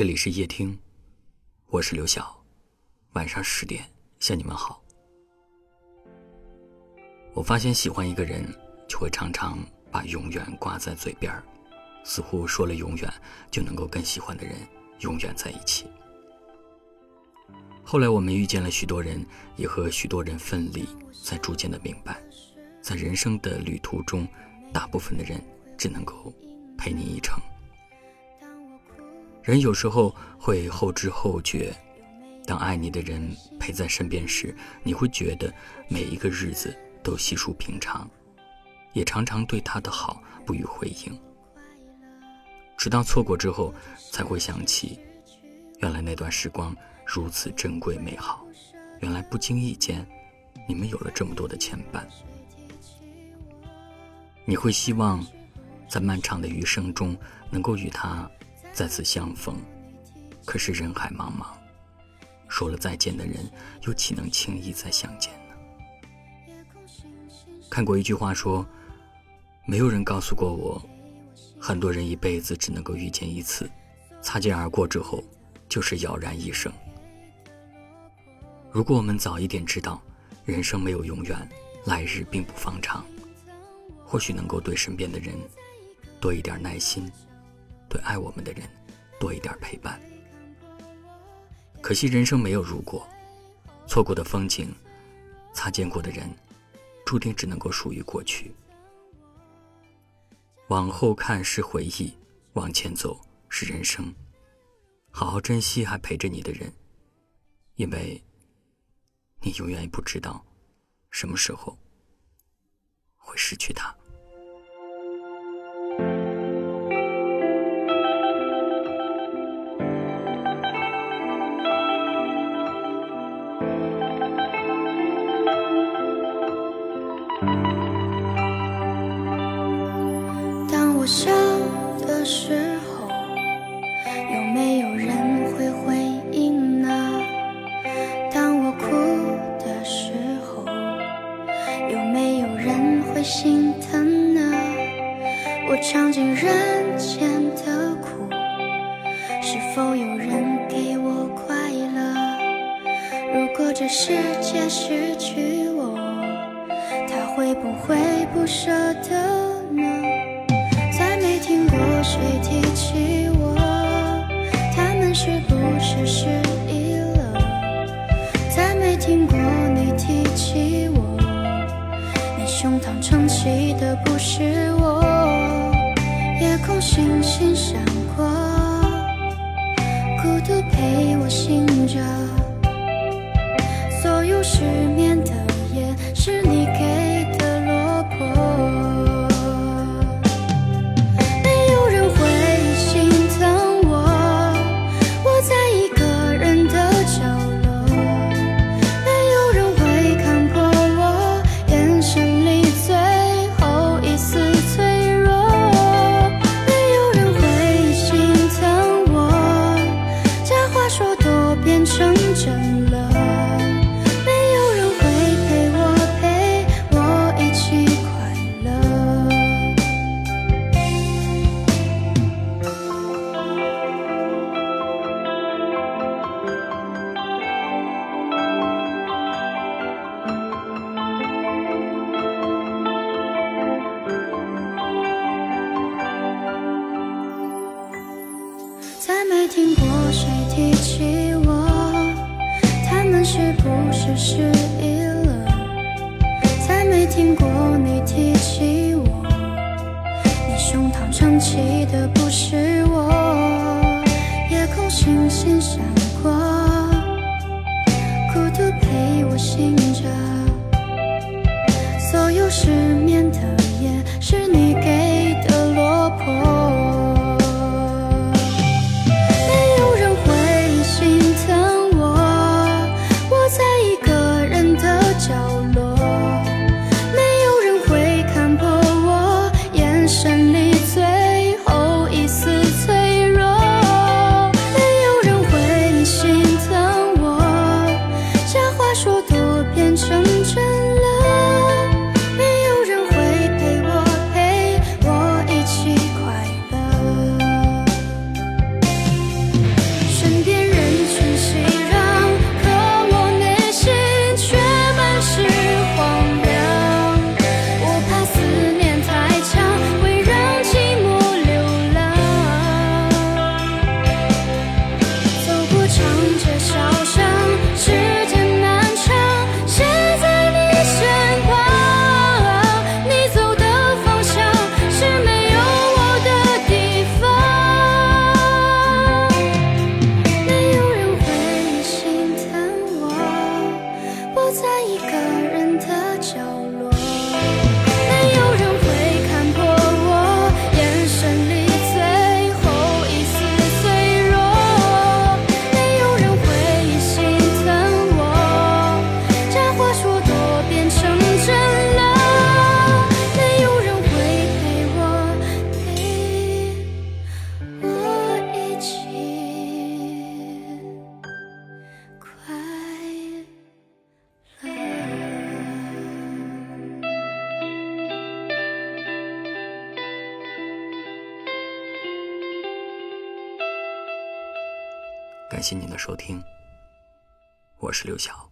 这里是夜听，我是刘晓。晚上十点向你们好。我发现喜欢一个人，就会常常把永远挂在嘴边儿，似乎说了永远就能够跟喜欢的人永远在一起。后来我们遇见了许多人，也和许多人分离，才逐渐的明白，在人生的旅途中，大部分的人只能够陪你一程。人有时候会后知后觉，当爱你的人陪在身边时，你会觉得每一个日子都稀疏平常，也常常对他的好不予回应。直到错过之后，才会想起，原来那段时光如此珍贵美好，原来不经意间，你们有了这么多的牵绊。你会希望，在漫长的余生中，能够与他。再次相逢，可是人海茫茫，说了再见的人，又岂能轻易再相见呢？看过一句话说，没有人告诉过我，很多人一辈子只能够遇见一次，擦肩而过之后，就是杳然一生。如果我们早一点知道，人生没有永远，来日并不方长，或许能够对身边的人多一点耐心。对爱我们的人多一点陪伴。可惜人生没有如果，错过的风景，擦肩过的人，注定只能够属于过去。往后看是回忆，往前走是人生。好好珍惜还陪着你的人，因为，你永远也不知道，什么时候会失去他。尝尽人间的苦，是否有人给我快乐？如果这世界失去我，他会不会不舍得呢？再没听过谁提起我，他们是不是失忆了？再没听过你提起我。你胸膛撑起的不是我，星星闪过，孤独陪我醒着，所有失眠的夜是你过谁提起我，他们是不是失忆了？再没听过你提起我，你胸膛撑起的不是我。夜空星星闪过，孤独陪我醒着，所有失眠的感谢您的收听，我是刘晓。